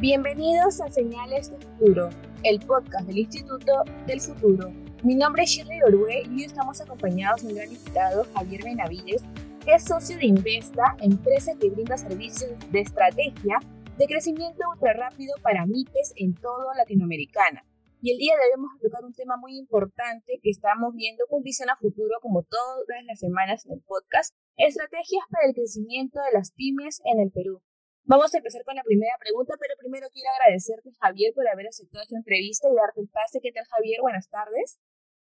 Bienvenidos a Señales del Futuro, el podcast del Instituto del Futuro. Mi nombre es Shirley Orue y hoy estamos acompañados de un gran invitado, Javier Benavides, que es socio de Investa, empresa que brinda servicios de estrategia de crecimiento ultra rápido para MIPES en toda Latinoamericana. Y el día de hoy vamos a tocar un tema muy importante que estamos viendo con visión a futuro, como todas las semanas en el podcast, estrategias para el crecimiento de las pymes en el Perú. Vamos a empezar con la primera pregunta, pero primero quiero agradecerte, Javier, por haber aceptado esta entrevista y darte el pase. ¿Qué tal, Javier? Buenas tardes.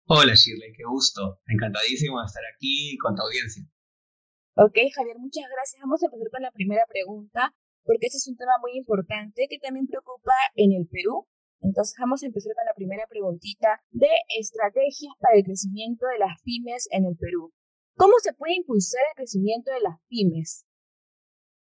Hola, Shirley, qué gusto. Encantadísimo de estar aquí con tu audiencia. Ok, Javier, muchas gracias. Vamos a empezar con la primera pregunta, porque este es un tema muy importante que también preocupa en el Perú entonces vamos a empezar con la primera preguntita de estrategias para el crecimiento de las pymes en el Perú. ¿Cómo se puede impulsar el crecimiento de las pymes?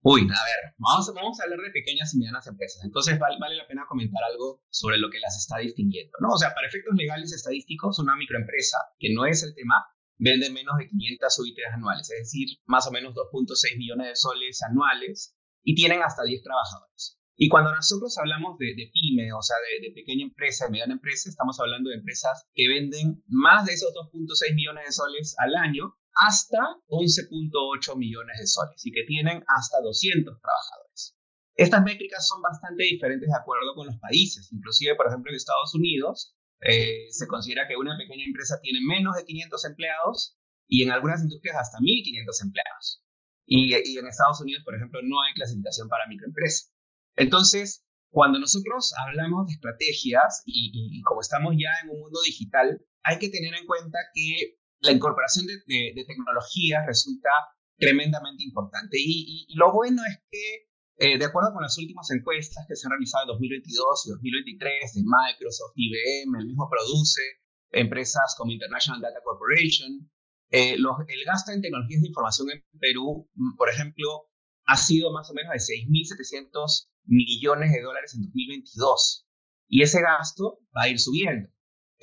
Uy, a ver, vamos, vamos a hablar de pequeñas y medianas empresas. Entonces vale, vale, la pena comentar algo sobre lo que las está distinguiendo, ¿no? O sea, para efectos legales estadísticos, una microempresa, que no es el tema, vende menos de 500 UIT anuales, es decir, más o menos 2.6 millones de soles anuales y tienen hasta 10 trabajadores. Y cuando nosotros hablamos de, pyme, o sea, de, pequeña empresa, de mediana empresa, estamos hablando de empresas que venden más de esos 2.6 millones de soles al año hasta 11.8 millones de soles y que tienen hasta 200 trabajadores. Estas métricas son bastante diferentes de acuerdo con los países. Inclusive, por ejemplo, en Estados Unidos eh, se considera que una pequeña empresa tiene menos de 500 empleados y en algunas industrias hasta 1.500 empleados. Y, y en Estados Unidos, por ejemplo, no hay clasificación para microempresa. Entonces, cuando nosotros hablamos de estrategias y, como estamos ya en un mundo digital, hay que tener en cuenta que la incorporación de, de, tecnologías resulta tremendamente importante. Y, lo bueno es que, eh, de acuerdo con las últimas encuestas que se han realizado en 2022 y 2023 de Microsoft, IBM, el mismo produce, empresas como International Data Corporation, eh, el gasto en tecnologías de información en Perú, por ejemplo, ha sido más o menos de 6.700 millones de dólares en 2022. Y ese gasto va a ir subiendo.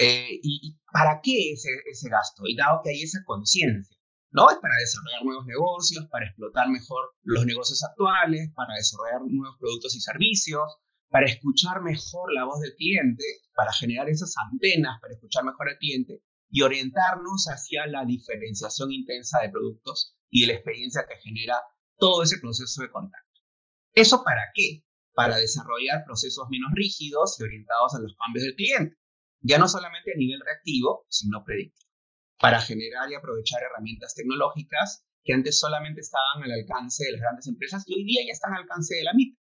Eh, y, para qué ese, ese gasto? Y dado que hay esa conciencia, ¿no? Es para desarrollar nuevos negocios, para explotar mejor los negocios actuales, para desarrollar nuevos productos y servicios, para escuchar mejor la voz del cliente, para generar esas antenas, para escuchar mejor al cliente y orientarnos hacia la diferenciación intensa de productos y de la experiencia que genera todo ese proceso de contacto. ¿Eso para qué? Para desarrollar procesos menos rígidos y orientados a los cambios del cliente, ya no solamente a nivel reactivo, sino predictivo, para generar y aprovechar herramientas tecnológicas que antes solamente estaban al alcance de las grandes empresas y hoy día ya están al alcance de la MIP,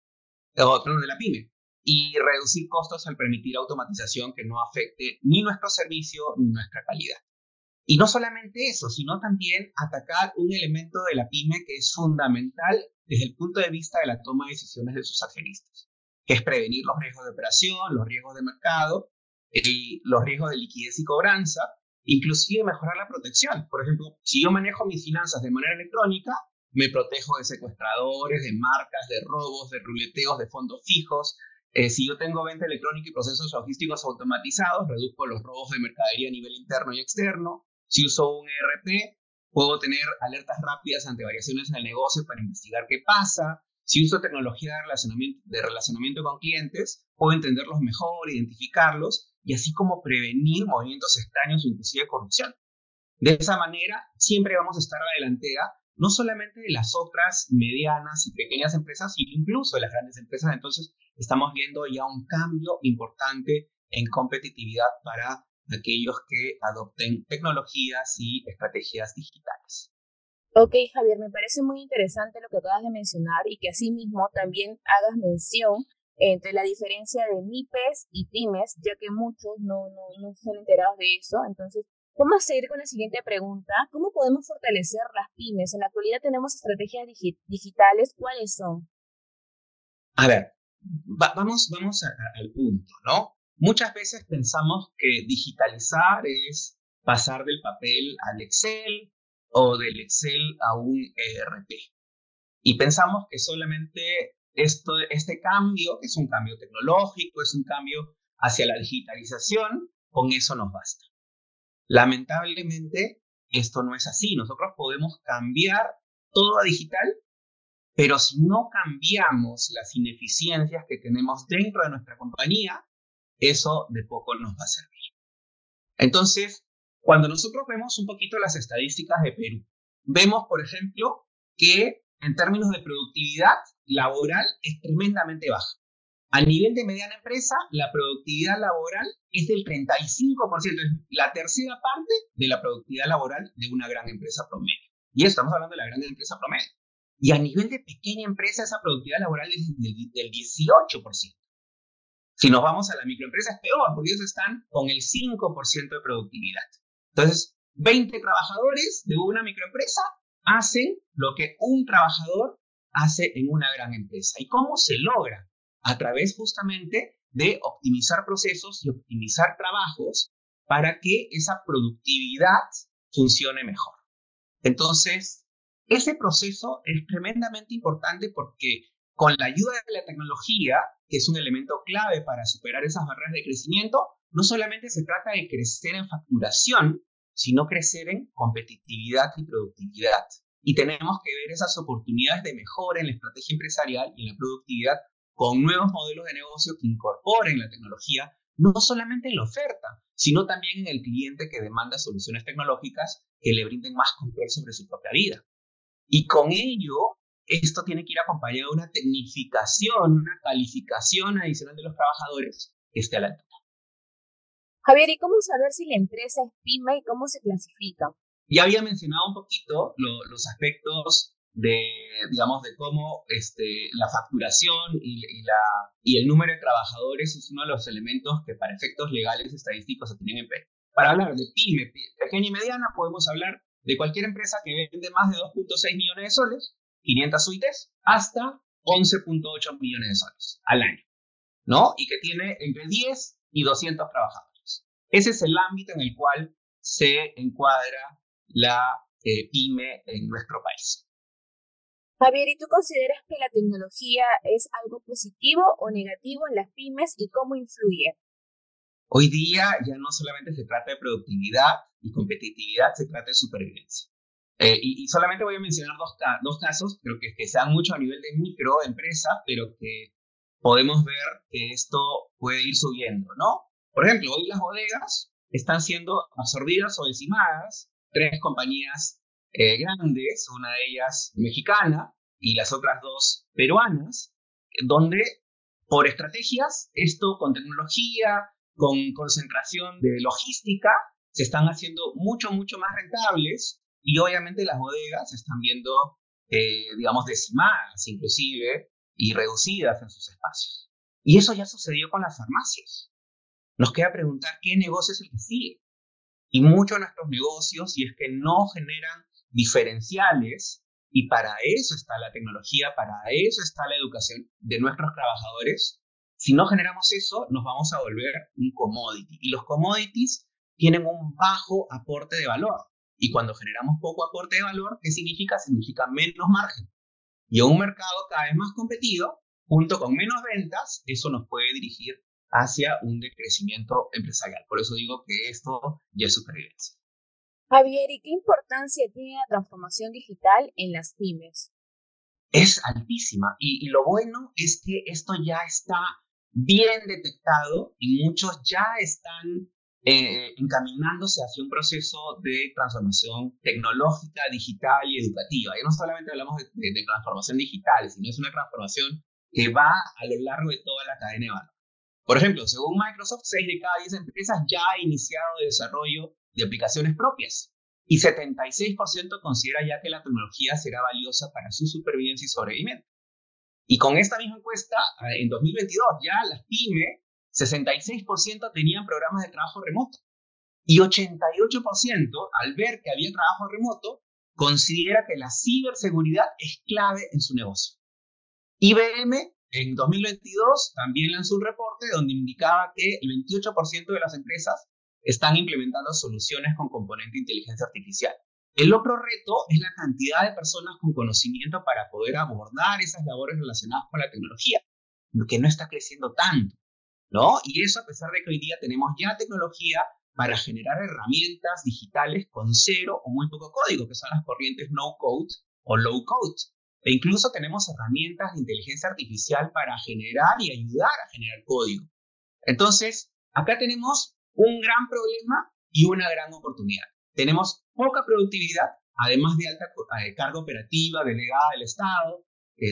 o de la PYME, y reducir costos al permitir automatización que no afecte ni nuestro servicio ni nuestra calidad. Y no solamente eso, sino también atacar un elemento de la pyme que es fundamental desde el punto de vista de la toma de decisiones de sus accionistas, que es prevenir los riesgos de operación, los riesgos de mercado, y los riesgos de liquidez y cobranza, inclusive mejorar la protección. Por ejemplo, si yo manejo mis finanzas de manera electrónica, me protejo de secuestradores, de marcas, de robos, de ruleteos, de fondos fijos. Eh, si yo tengo venta electrónica y procesos logísticos automatizados, reduzco los robos de mercadería a nivel interno y externo. Si uso un ERP, puedo tener alertas rápidas ante variaciones en el negocio para investigar qué pasa. Si uso tecnología de relacionamiento, de relacionamiento con clientes, puedo entenderlos mejor, identificarlos y así como prevenir movimientos extraños o inclusive corrupción. De esa manera, siempre vamos a estar a la delantera, no solamente de las otras medianas y pequeñas empresas, sino incluso de las grandes empresas. Entonces, estamos viendo ya un cambio importante en competitividad para aquellos que adopten tecnologías y estrategias digitales. Ok, Javier, me parece muy interesante lo que acabas de mencionar y que asimismo también hagas mención entre la diferencia de MIPES y PYMES, ya que muchos no, no, no son enterados de eso. Entonces, vamos a seguir con la siguiente pregunta. ¿Cómo podemos fortalecer las pymes? En la actualidad tenemos estrategias digitales. ¿Cuáles son? A ver, vamos, vamos al punto, ¿no? Muchas veces pensamos que digitalizar es pasar del papel al Excel o del Excel a un ERP. Y pensamos que solamente esto, este cambio, que es un cambio tecnológico, es un cambio hacia la digitalización, con eso nos basta. Lamentablemente, esto no es así. Nosotros podemos cambiar todo a digital, Pero si no cambiamos las ineficiencias que tenemos dentro de nuestra compañía, eso de poco nos va a servir. Entonces, cuando nosotros vemos un poquito las estadísticas de Perú, vemos, por ejemplo, que en términos de productividad laboral es tremendamente baja. A nivel de mediana empresa, la productividad laboral es del 35%, es la tercera parte de la productividad laboral de una gran empresa promedio. Y estamos hablando de la gran empresa promedio. Y a nivel de pequeña empresa, esa productividad laboral es del, del 18%. Si nos vamos a la microempresa es peor, porque ellos están con el 5% de productividad. Entonces, 20 trabajadores de una microempresa hacen lo que un trabajador hace en una gran empresa. ¿Y cómo se logra? A través justamente de optimizar procesos y optimizar trabajos para que esa productividad funcione mejor. Entonces, ese proceso es tremendamente importante porque con la ayuda de la tecnología, que es un elemento clave para superar esas barreras de crecimiento, no solamente se trata de crecer en facturación, sino crecer en competitividad y productividad. Y tenemos que ver esas oportunidades de mejora en la estrategia empresarial y en la productividad con nuevos modelos de negocio que incorporen la tecnología, no solamente en la oferta, sino también en el cliente que demanda soluciones tecnológicas que le brinden más control sobre su propia vida. Y con ello, esto tiene que ir acompañado de una tecnificación, una calificación adicional de los trabajadores que esté a la altura. Javier, ¿y cómo saber si la empresa es PYME y cómo se clasifica? Ya había mencionado un poquito los aspectos de, digamos, de cómo este, la facturación y, la, y el número de trabajadores es uno de los elementos que para efectos legales estadísticos se tienen en Perú. Para hablar de pyme, pequeña y mediana, podemos hablar de cualquier empresa que vende más de 2.6 millones de soles, 500 suites, hasta 11.8 millones de soles al año, ¿no? Y que tiene entre 10 y 200 trabajadores. Ese es el ámbito en el cual se encuadra la eh, pyme en nuestro país. Javier, ¿y tú consideras que la tecnología es algo positivo o negativo en las pymes y cómo influye? Hoy día ya no solamente se trata de productividad y competitividad, se trata de supervivencia. Eh, y, solamente voy a mencionar dos, dos casos, creo que, que se dan mucho a nivel de microempresa, pero que podemos ver que esto puede ir subiendo, ¿no? Por ejemplo, hoy las bodegas están siendo absorbidas o decimadas. Tres compañías eh, grandes, una de ellas mexicana y las otras dos peruanas, donde por estrategias, esto con tecnología, con concentración de logística, se están haciendo mucho, mucho más rentables y obviamente las bodegas se están viendo, eh, digamos, decimadas inclusive y reducidas en sus espacios. Y eso ya sucedió con las farmacias. Nos queda preguntar qué negocio es el que sigue. Y muchos de nuestros negocios, si es que no generan diferenciales, y para eso está la tecnología, para eso está la educación de nuestros trabajadores, si no generamos eso, nos vamos a volver un commodity. Y los commodities tienen un bajo aporte de valor. Y cuando generamos poco aporte de valor, ¿qué significa? Significa menos margen. Y en un mercado cada vez más competido, junto con menos ventas, eso nos puede dirigir hacia un decrecimiento empresarial. Por eso digo que esto ya es supervivencia. Javier, ¿y qué importancia tiene la transformación digital en las pymes? Es altísima y, lo bueno es que esto ya está bien detectado y muchos ya están eh, encaminándose hacia un proceso de transformación tecnológica, digital y educativa. Y no solamente hablamos de, de transformación digital, sino es una transformación que va a lo largo de toda la cadena de valor. Por ejemplo, según Microsoft, 6 de cada 10 empresas ya ha iniciado el desarrollo de aplicaciones propias y 76% considera ya que la tecnología será valiosa para su supervivencia y sobrevivimiento. Y con esta misma encuesta, eh, en 2022 ya las pymes, 66% tenían programas de trabajo remoto y 88% al ver que había trabajo remoto, considera que la ciberseguridad es clave en su negocio. IBM en 2022 también lanzó un reporte donde indicaba que el 28% de las empresas están implementando soluciones con componente de inteligencia artificial. El otro reto es la cantidad de personas con conocimiento para poder abordar esas labores relacionadas con la tecnología, lo que no está creciendo tanto, ¿no? Y eso a pesar de que hoy día tenemos ya tecnología para generar herramientas digitales con cero o muy poco código, que son las corrientes no code o low code. E incluso tenemos herramientas de inteligencia artificial para generar y ayudar a generar código. Entonces, acá tenemos un gran problema y una gran oportunidad. Tenemos poca productividad, además de alta eh, carga operativa delegada del Estado, eh,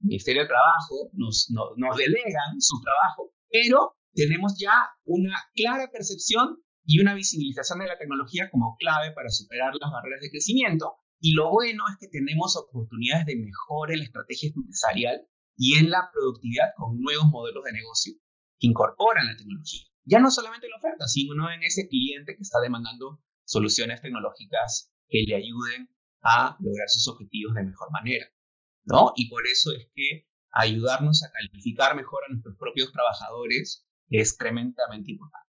Ministerio de Trabajo, nos delegan su trabajo, pero tenemos ya una clara percepción y una visibilización de la tecnología como clave para superar las barreras de crecimiento. Y lo bueno es que tenemos oportunidades de mejora en la estrategia empresarial y en la productividad con nuevos modelos de negocio que incorporan la tecnología. Ya no solamente en la oferta, sino en ese cliente que está demandando soluciones tecnológicas que le ayuden a lograr sus objetivos de mejor manera. ¿no? Y por eso es que ayudarnos a calificar mejor a nuestros propios trabajadores es tremendamente importante.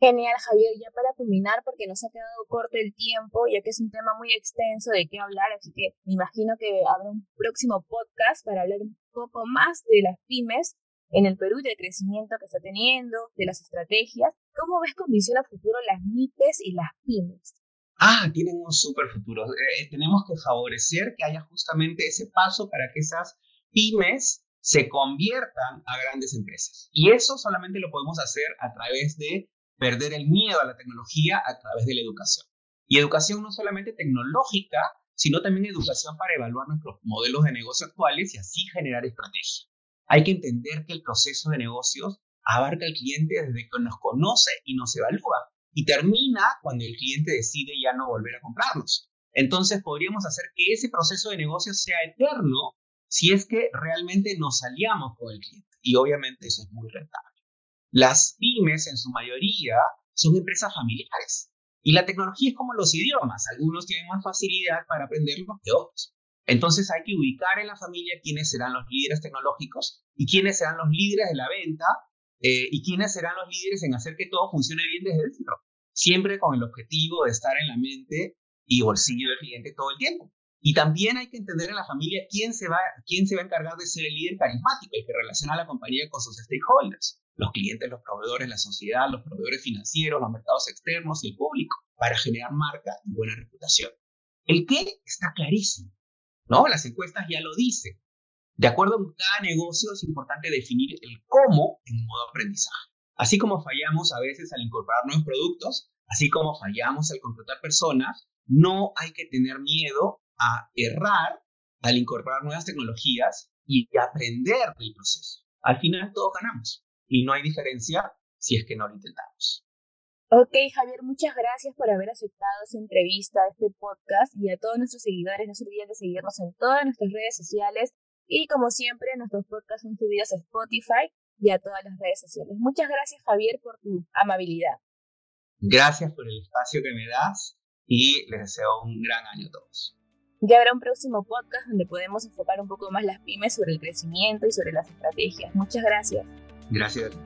Genial, Javier. Ya para culminar, porque nos ha quedado corto el tiempo, ya que es un tema muy extenso de qué hablar, así que me imagino que habrá un próximo podcast para hablar un poco más de las pymes en el Perú y del crecimiento que está teniendo, de las estrategias. ¿Cómo ves con visión a futuro las MIPES y las pymes? Ah, tienen un súper futuro. Eh, tenemos que favorecer que haya justamente ese paso para que esas pymes se conviertan a grandes empresas. Y eso solamente lo podemos hacer a través de perder el miedo a la tecnología a través de la educación. Y educación no solamente tecnológica, sino también educación para evaluar nuestros modelos de negocio actuales y así generar estrategia. Hay que entender que el proceso de negocios abarca al cliente desde que nos conoce y nos evalúa y termina cuando el cliente decide ya no volver a comprarnos. Entonces podríamos hacer que ese proceso de negocio sea eterno si es que realmente nos aliamos con el cliente. Y obviamente eso es muy rentable. Las pymes en su mayoría son empresas familiares. Y la tecnología es como los idiomas. Algunos tienen más facilidad para aprenderlos que otros. Entonces hay que ubicar en la familia quiénes serán los líderes tecnológicos y quiénes serán los líderes de la venta eh, y quiénes serán los líderes en hacer que todo funcione bien desde dentro. Siempre con el objetivo de estar en la mente y bolsillo del cliente todo el tiempo. Y también hay que entender en la familia quién se va, quién se va a encargar de ser el líder carismático, el que relaciona a la compañía con sus stakeholders, los clientes, los proveedores, la sociedad, los proveedores financieros, los mercados externos y el público, para generar marca y buena reputación. El qué está clarísimo, ¿no? Las encuestas ya lo dicen. De acuerdo con cada negocio es importante definir el cómo en modo aprendizaje. Así como fallamos a veces al incorporar nuevos productos, así como fallamos al contratar personas, no hay que tener miedo a errar al incorporar nuevas tecnologías y aprender del proceso. Al final todos ganamos y no hay diferencia si es que no lo intentamos. Ok, Javier, muchas gracias por haber aceptado esta entrevista, este podcast y a todos nuestros seguidores. No se olviden de seguirnos en todas nuestras redes sociales y como siempre nuestros podcasts son subidos a Spotify y a todas las redes sociales. Muchas gracias, Javier, por tu amabilidad. Gracias por el espacio que me das y les deseo un gran año a todos. Ya habrá un próximo podcast donde podemos enfocar un poco más las pymes sobre el crecimiento y sobre las estrategias. Muchas gracias. Gracias.